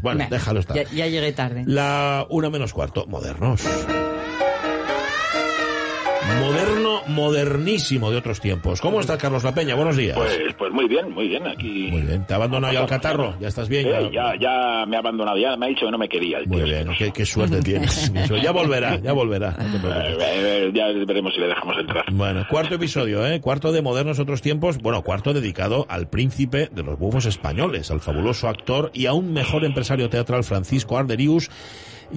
Bueno, Nah, déjalo estar. Ya, ya llegué tarde. La una menos cuarto, modernos. Modernísimo de otros tiempos. ¿Cómo está Carlos La Peña? Buenos días. Pues, pues muy bien, muy bien. Aquí. Muy bien. ¿Te ha abandonado ya el catarro? ¿Ya estás bien? Eh, ya, ya me ha abandonado, ya me ha dicho que no me quería. el Muy tío. bien. Qué, qué suerte tienes. Ya volverá, ya volverá. No preocupes. Eh, eh, ya veremos si le dejamos entrar. Bueno, cuarto episodio, ¿eh? Cuarto de Modernos Otros Tiempos. Bueno, cuarto dedicado al príncipe de los bufos españoles, al fabuloso actor y aún mejor empresario teatral Francisco Arderius.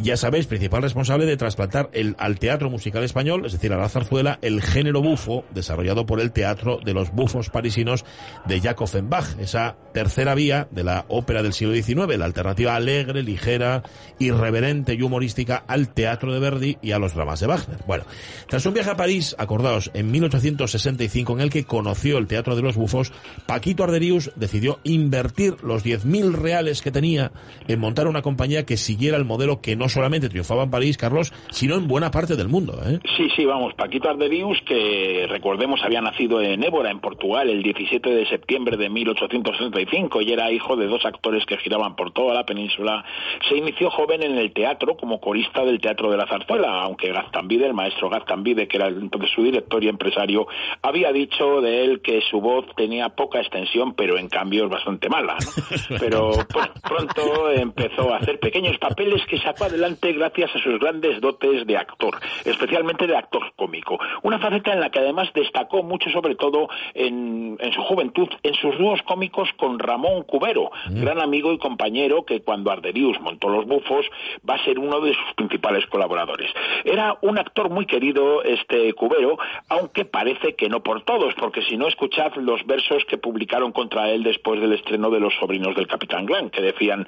Ya sabéis, principal responsable de trasplantar el, al teatro musical español, es decir, a la zarzuela, el género bufo desarrollado por el teatro de los bufos parisinos de Jacob Offenbach, esa tercera vía de la ópera del siglo XIX, la alternativa alegre, ligera, irreverente y humorística al teatro de Verdi y a los dramas de Wagner. Bueno, tras un viaje a París, acordaos, en 1865, en el que conoció el teatro de los bufos, Paquito Arderius decidió invertir los 10.000 reales que tenía en montar una compañía que siguiera el modelo que no solamente triunfaba en París, Carlos, sino en buena parte del mundo. ¿eh? Sí, sí, vamos, Paquito Arderius, que recordemos había nacido en Évora, en Portugal, el 17 de septiembre de 1865 y era hijo de dos actores que giraban por toda la península, se inició joven en el teatro como corista del Teatro de la Zarzuela, aunque Gaztambide, el maestro Gaztambide, que era entonces su director y empresario, había dicho de él que su voz tenía poca extensión, pero en cambio es bastante mala. ¿no? Pero pronto empezó a hacer pequeños papeles que sacó adelante gracias a sus grandes dotes de actor, especialmente de actor cómico. Una faceta en la que además destacó mucho, sobre todo en, en su juventud, en sus dúos cómicos con Ramón Cubero, gran amigo y compañero que cuando Arderius montó Los Bufos va a ser uno de sus principales colaboradores. Era un actor muy querido este Cubero, aunque parece que no por todos, porque si no escuchad los versos que publicaron contra él después del estreno de Los Sobrinos del Capitán Glan, que decían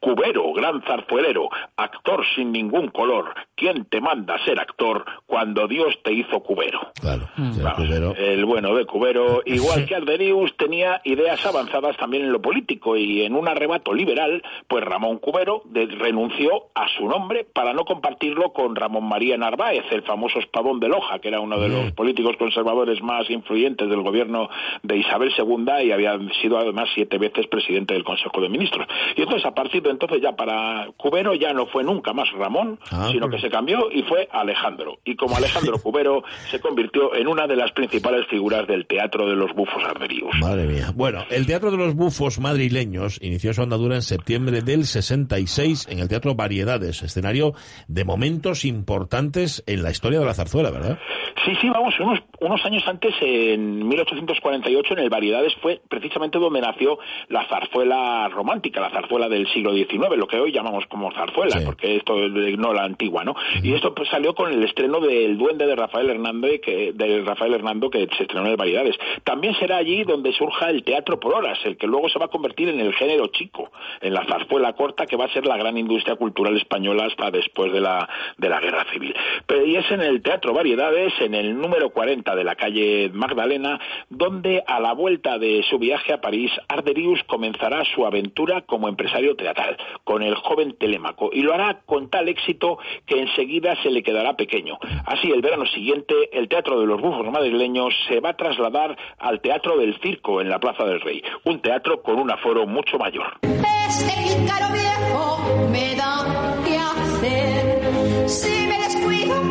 Cubero, gran zarzuelero, actor sin ningún color, ¿quién te manda ser actor cuando Dios te hizo cubero? Claro, sea, Vamos, Cubero- El bueno de Cubero, igual que Arderius, tenía ideas avanzadas también en lo político y en un arrebato liberal, pues Ramón Cubero de- renunció a su nombre para no compartirlo con Ramón María Narváez, el famoso espadón de Loja, que era uno de los políticos conservadores más influyentes del gobierno de Isabel II y había sido además siete veces presidente del Consejo de Ministros. Y entonces a partir de entonces ya para Cubero ya no fue nunca más Ramón, Ah, sino pues. que se cambió y fue Alejandro. Y como Alejandro Cubero se convirtió en una de las principales figuras del teatro de los bufos arderius. Madre mía. Bueno, el Teatro de los Bufos madrileños inició su andadura en septiembre del 66 en el Teatro Variedades, escenario de momentos importantes en la historia de la zarzuela, ¿verdad? Sí, sí, vamos, unos, unos años antes, en 1848, en el Variedades fue precisamente donde nació la zarzuela romántica, la zarzuela del siglo XIX, lo que hoy llamamos como zarzuela, Sí. porque esto no la antigua, ¿no? Y esto pues, salió con el estreno del Duende de Rafael Hernández, que, de Rafael Hernando, que se estrenó en el Variedades. También será allí donde surja el teatro por horas, el que luego se va a convertir en el género chico, en la zarzuela corta, que va a ser la gran industria cultural española hasta después de la, de la Guerra Civil. Pero y es en el Teatro Variedades, en el número 40 de la calle Magdalena, donde a la vuelta de su viaje a París, Arderius comenzará su aventura como empresario teatral, con el joven Telémaco, y lo hará con tal éxito que enseguida se le quedará pequeño. Así, el verano siguiente, el Teatro de los Bufos madrileños se va a trasladar al Teatro del Circo en la Plaza del Rey, un teatro con un aforo mucho mayor. Este pícaro viejo me da que hacer. Si me descuido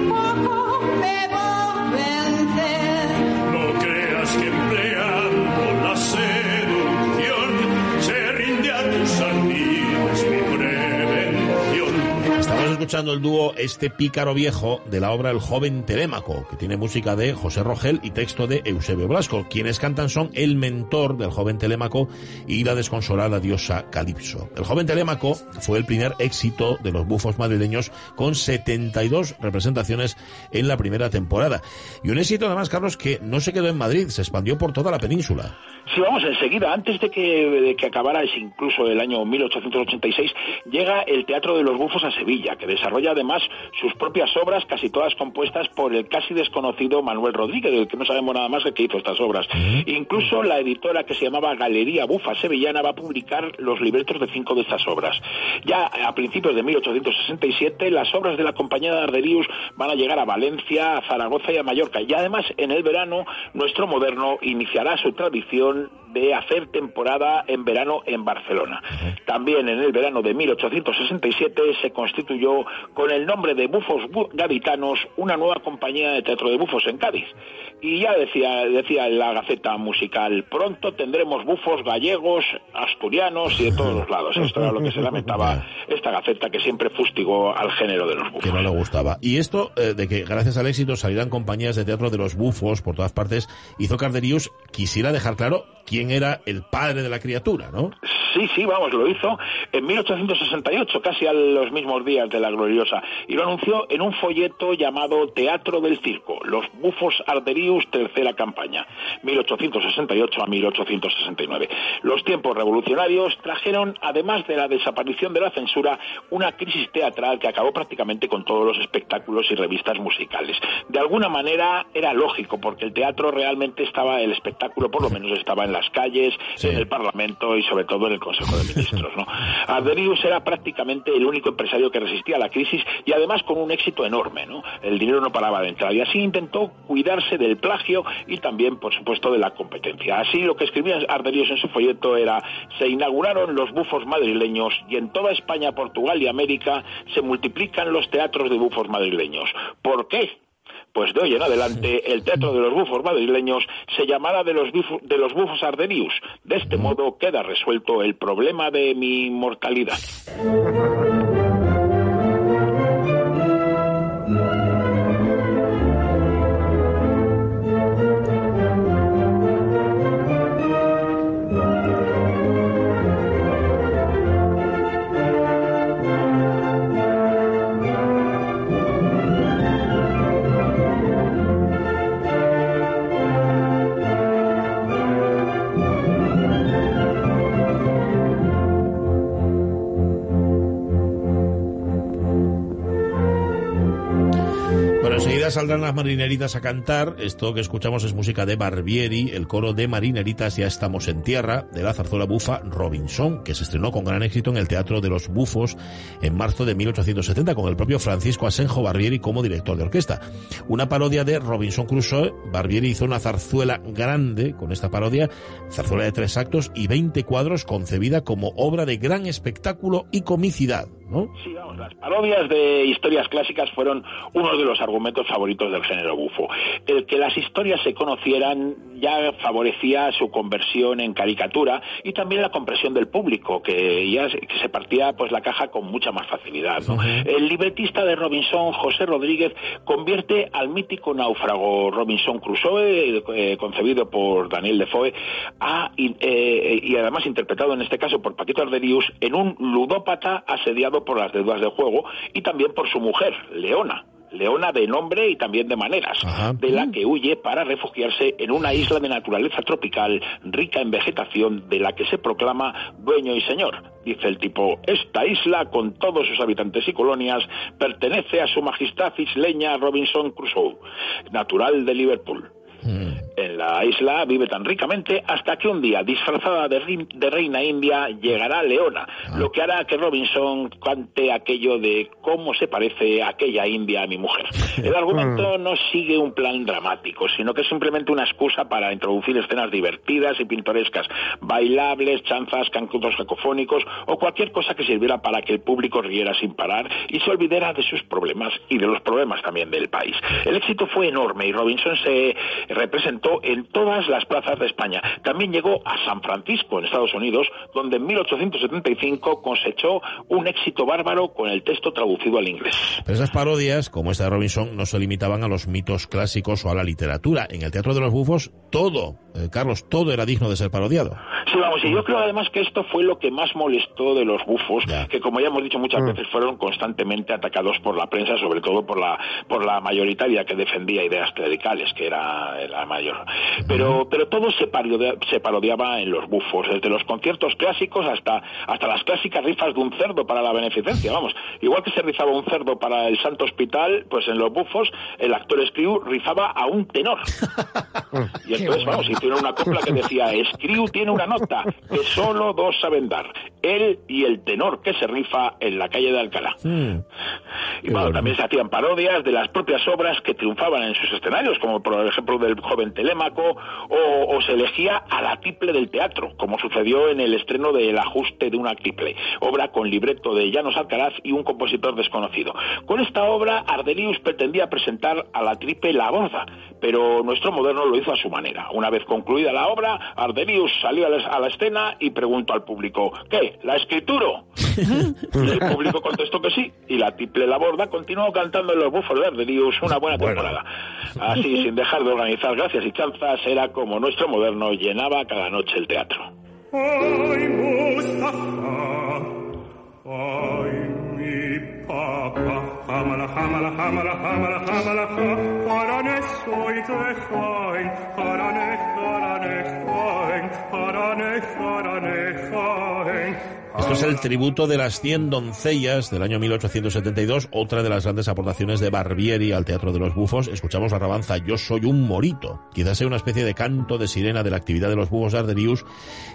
escuchando el dúo Este Pícaro Viejo de la obra El Joven Telémaco, que tiene música de José Rogel y texto de Eusebio Blasco. Quienes cantan son el mentor del joven Telémaco y la desconsolada diosa Calipso. El joven Telémaco fue el primer éxito de los bufos madrileños con 72 representaciones en la primera temporada. Y un éxito además, Carlos, que no se quedó en Madrid, se expandió por toda la península. Sí, vamos, enseguida, antes de que, de que acabara ese incluso el año 1886, llega el Teatro de los Bufos a Sevilla, que desarrolla además sus propias obras, casi todas compuestas por el casi desconocido Manuel Rodríguez, del que no sabemos nada más de que hizo estas obras. Incluso la editora que se llamaba Galería Bufa Sevillana va a publicar los libretos de cinco de estas obras. Ya a principios de 1867 las obras de la compañía de Arderius van a llegar a Valencia, a Zaragoza y a Mallorca. Y además en el verano nuestro moderno iniciará su tradición de hacer temporada en verano en Barcelona. También en el verano de 1867 se constituyó con el nombre de Bufos Bu- Gaditanos una nueva compañía de teatro de bufos en Cádiz. Y ya decía, decía la Gaceta Musical, pronto tendremos bufos gallegos, asturianos y de todos los lados. Esto era lo que se lamentaba esta Gaceta que siempre fustigó al género de los bufos. que no le gustaba. Y esto eh, de que gracias al éxito salieran compañías de teatro de los bufos por todas partes, hizo que Arderius quisiera dejar claro quién era el padre de la criatura, ¿no? Sí, sí, vamos, lo hizo en 1868, casi a los mismos días de la gloriosa, y lo anunció en un folleto llamado Teatro del Circo, Los Bufos Arderius, tercera campaña, 1868 a 1869. Los tiempos revolucionarios trajeron, además de la desaparición de la censura, una crisis teatral que acabó prácticamente con todos los espectáculos y revistas musicales. De alguna manera era lógico, porque el teatro realmente estaba, el espectáculo por lo menos estaba en las calles, Sí. en el Parlamento y sobre todo en el Consejo de Ministros. ¿no? Arderius era prácticamente el único empresario que resistía a la crisis y además con un éxito enorme. ¿no? El dinero no paraba de entrar y así intentó cuidarse del plagio y también, por supuesto, de la competencia. Así lo que escribía Arderius en su folleto era se inauguraron los bufos madrileños y en toda España, Portugal y América se multiplican los teatros de bufos madrileños. ¿Por qué? Pues de hoy en adelante el Teatro de los Bufos madrileños se llamará de los, bifo- de los Bufos Arderius. De este modo queda resuelto el problema de mi mortalidad. Saldrán las marineritas a cantar. Esto que escuchamos es música de Barbieri, el coro de marineritas Ya estamos en tierra, de la zarzuela bufa Robinson, que se estrenó con gran éxito en el Teatro de los Bufos en marzo de 1870, con el propio Francisco Asenjo Barbieri como director de orquesta. Una parodia de Robinson Crusoe. Barbieri hizo una zarzuela grande con esta parodia, zarzuela de tres actos y 20 cuadros, concebida como obra de gran espectáculo y comicidad, ¿no? Sí, vamos, las parodias de historias clásicas fueron uno de los argumentos favoritos del género bufo. El que las historias se conocieran ya favorecía su conversión en caricatura y también la compresión del público, que ya se, que se partía pues la caja con mucha más facilidad. ¿no? El libretista de Robinson, José Rodríguez, convierte al mítico náufrago Robinson Crusoe, eh, concebido por Daniel Defoe, a, y, eh, y además interpretado en este caso por Paquito Arderius, en un ludópata asediado por las deudas del juego y también por su mujer, Leona. Leona de nombre y también de maneras, Ajá. de la que huye para refugiarse en una isla de naturaleza tropical rica en vegetación de la que se proclama dueño y señor. Dice el tipo, esta isla con todos sus habitantes y colonias pertenece a su majestad isleña Robinson Crusoe, natural de Liverpool. La isla vive tan ricamente hasta que un día, disfrazada de, reina india, llegará Leona, lo que hará que Robinson cante aquello de cómo se parece aquella india a mi mujer. El argumento no sigue un plan dramático, sino que es simplemente una excusa para introducir escenas divertidas y pintorescas, bailables, chanzas, cancudos cacofónicos o cualquier cosa que sirviera para que el público riera sin parar y se olvidara de sus problemas y de los problemas también del país. El éxito fue enorme y Robinson se representó en todas las plazas de España. También llegó a San Francisco, en Estados Unidos, donde en 1875 cosechó un éxito bárbaro con el texto traducido al inglés. Pero esas parodias, como esta de Robinson, no se limitaban a los mitos clásicos o a la literatura. En el Teatro de los Bufos, todo, eh, Carlos, todo era digno de ser parodiado. Sí, vamos, y yo creo además que esto fue lo que más molestó de los bufos, Ya. que como ya hemos dicho muchas veces fueron constantemente atacados por la prensa, sobre todo por la por la mayoritaria que defendía ideas clericales, que era la mayor. Pero, pero todo se, parodia- se parodiaba en los bufos, desde los conciertos clásicos hasta, hasta las clásicas rifas de un cerdo para la beneficencia, vamos. Igual que se rifaba un cerdo para el Santo Hospital, pues en los bufos el actor Screw rifaba a un tenor. Y entonces, vamos, hicieron una copla que decía, Screw tiene una nota que solo dos saben dar, él y el tenor que se rifa en la calle de Alcalá. Mm. Y bueno, también se hacían parodias de las propias obras que triunfaban en sus escenarios, como por ejemplo del joven O, o se elegía a la tiple del teatro, como sucedió en el estreno de El ajuste de una tiple, obra con libreto de Llanos Alcaraz y un compositor desconocido. Con esta obra, Ardelius pretendía presentar a la triple La Borda, pero nuestro moderno lo hizo a su manera. Una vez concluida la obra, Ardelius salió a la, a la escena y preguntó al público, ¿qué? ¿La escritura? Y el público contestó que sí, y la triple La Borda continuó cantando en los bufos de Ardelius una buena Bueno. temporada. Así, sin dejar de organizar gracias y chanzas, era como nuestro moderno llenaba cada noche el teatro. Ay, Mustafa, ay, mi papa, hamala, hamala, hamala, hamala, hamala, ha, harane de Jaén, harane, harane, Jaén, harane, harane, Jaén. Esto es el tributo de las 100 doncellas del año 1872, otra de las grandes aportaciones de Barbieri al Teatro de los Bufos. Escuchamos la rabanza Yo soy un morito. Quizás sea una especie de canto de sirena de la actividad de los bufos de Arderius,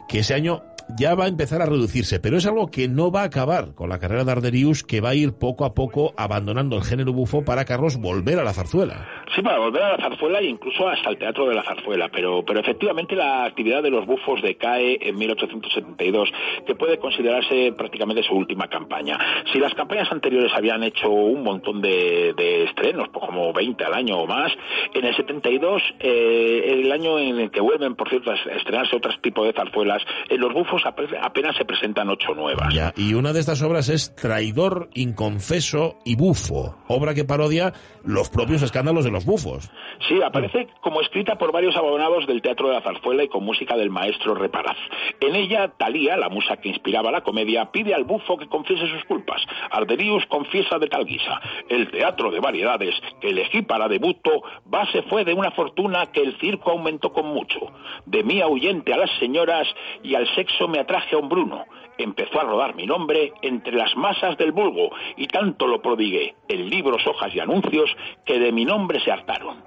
que ese año ya va a empezar a reducirse, pero es algo que no va a acabar con la carrera de Arderius, que va a ir poco a poco abandonando el género bufo para Carlos volver a la zarzuela. Sí, para volver a la zarzuela e incluso hasta el teatro de la zarzuela, pero, pero efectivamente la actividad de los bufos decae en 1872, que puede considerarse prácticamente su última campaña. Si las campañas anteriores habían hecho un montón de, de estrenos, pues como 20 al año o más, en el 72, eh, el año en el que vuelven, por cierto, a estrenarse otros tipos de zarzuelas, en los bufos ape- apenas se presentan ocho nuevas. Ya, y una de estas obras es Traidor, Inconfeso y Bufo, obra que parodia los propios escándalos de los bufos. Sí, aparece como escrita por varios abonados del Teatro de la Zarzuela y con música del maestro Reparaz. En ella, Talía, la musa que inspiraba la comedia, pide al bufo que confiese sus culpas. Arderius confiesa de tal guisa. El teatro de variedades que elegí para debuto, base fue de una fortuna que el circo aumentó con mucho. De mí ahuyente a las señoras y al sexo me atraje a un bruno. Empezó a rodar mi nombre entre las masas del vulgo y tanto lo prodigué en libros, hojas y anuncios que de mi nombre se hartaron.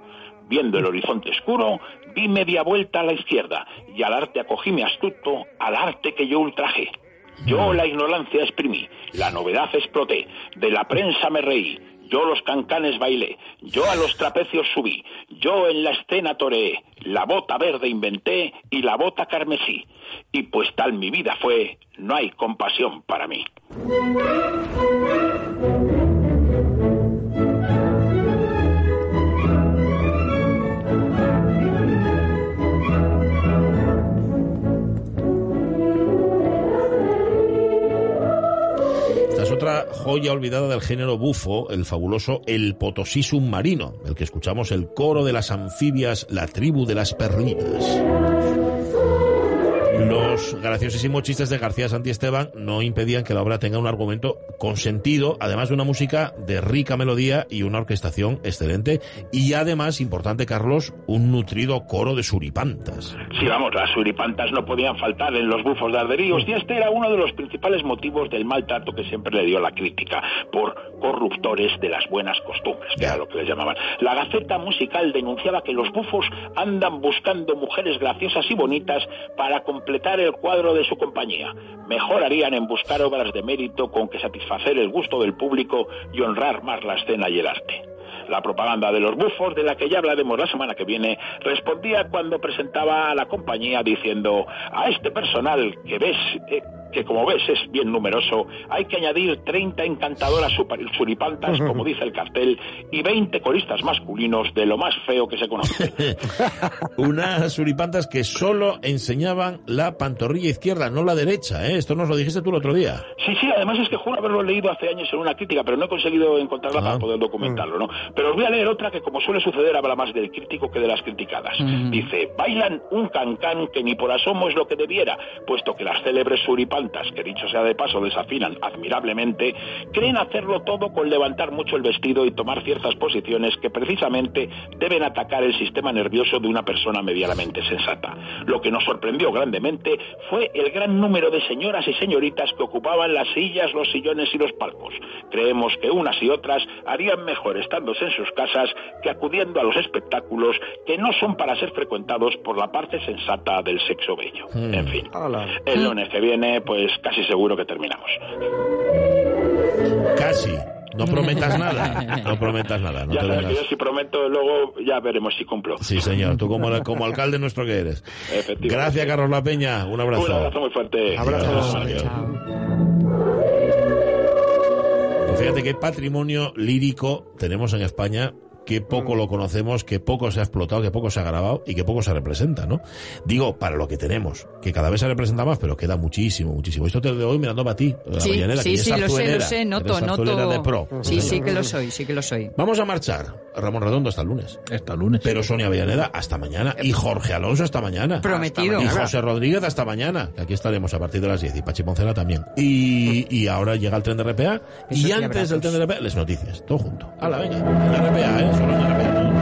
Viendo el horizonte oscuro, di media vuelta a la izquierda y al arte acogíme astuto, al arte que yo ultrajé. Yo la ignorancia exprimí, la novedad exploté, de la prensa me reí, yo los cancanes bailé, yo a los trapecios subí, yo en la escena toreé, la bota verde inventé y la bota carmesí. Y pues tal mi vida fue, no hay compasión para mí. Joya olvidada del género bufo, el fabuloso El Potosí Submarino, el que escuchamos el coro de las anfibias, la tribu de las perlinas. Los graciosísimos chistes de García Santiesteban no impedían que la obra tenga un argumento con sentido, además de una música de rica melodía y una orquestación excelente, y además, importante Carlos, un nutrido coro de suripantas. Sí, vamos, las suripantas no podían faltar en los bufos de Arderíos y este era uno de los principales motivos del maltrato que siempre le dio la crítica por corruptores de las buenas costumbres, que Ya. era lo que les llamaban. La Gaceta Musical denunciaba que los bufos andan buscando mujeres graciosas y bonitas para completar el cuadro de su compañía. Mejor harían en buscar obras de mérito con que satisfacer el gusto del público y honrar más la escena y el arte. La propaganda de los bufos, de la que ya hablaremos la semana que viene, respondía cuando presentaba a la compañía diciendo a este personal que ves, eh, que como ves es bien numeroso, hay que añadir 30 encantadoras suripantas, como dice el cartel, y 20 coristas masculinos de lo más feo que se conoce. Unas suripantas que solo enseñaban la pantorrilla izquierda, no la derecha, ¿eh? Esto nos lo dijiste tú el otro día. Sí, sí, además es que juro haberlo leído hace años en una crítica, pero no he conseguido encontrarla Ah. para poder documentarlo, ¿no? Pero os voy a leer otra que, como suele suceder, habla más del crítico que de las criticadas. Dice, bailan un cancán que ni por asomo es lo que debiera, puesto que las célebres suripantas que dicho sea de paso desafinan admirablemente, creen hacerlo todo con levantar mucho el vestido y tomar ciertas posiciones que precisamente deben atacar el sistema nervioso de una persona medianamente sensata. Lo que nos sorprendió grandemente fue el gran número de señoras y señoritas que ocupaban las sillas, los sillones y los palcos. Creemos que unas y otras harían mejor estándose en sus casas que acudiendo a los espectáculos que no son para ser frecuentados por la parte sensata del sexo bello. En fin, el lunes que viene, pues casi seguro que terminamos. Casi. No prometas nada. No prometas nada. No ya te sabes que yo si prometo, luego ya veremos si cumplo. Sí, señor. Tú como, como alcalde nuestro que eres. Efectivamente. Gracias, Carlos La Peña. Un abrazo. Un abrazo muy fuerte. Abrazo. Adiós. Pues fíjate qué patrimonio lírico tenemos en España, que poco lo conocemos, que poco se ha explotado, que poco se ha grabado y que poco se representa, ¿no? Digo, para lo que tenemos, que cada vez se representa más, pero queda muchísimo, muchísimo. Esto te lo doy mirando para ti, la Sí, sí, sí, lo sé, lo sé, noto, noto. de pro. Sí, sí que lo soy, sí que lo soy. Vamos a marchar. Ramón Redondo hasta el lunes. Hasta lunes. Pero Sonia Avellaneda hasta mañana. Y Jorge Alonso hasta mañana. Prometido. Y José Rodríguez hasta mañana. que Aquí estaremos a partir de las 10. Y Pachi Poncela también. Y, y ahora llega el tren de RPA. Y antes del tren de RPA, les noticias. Todo junto. Hala, venga. En RPA, ¿eh? En RPA.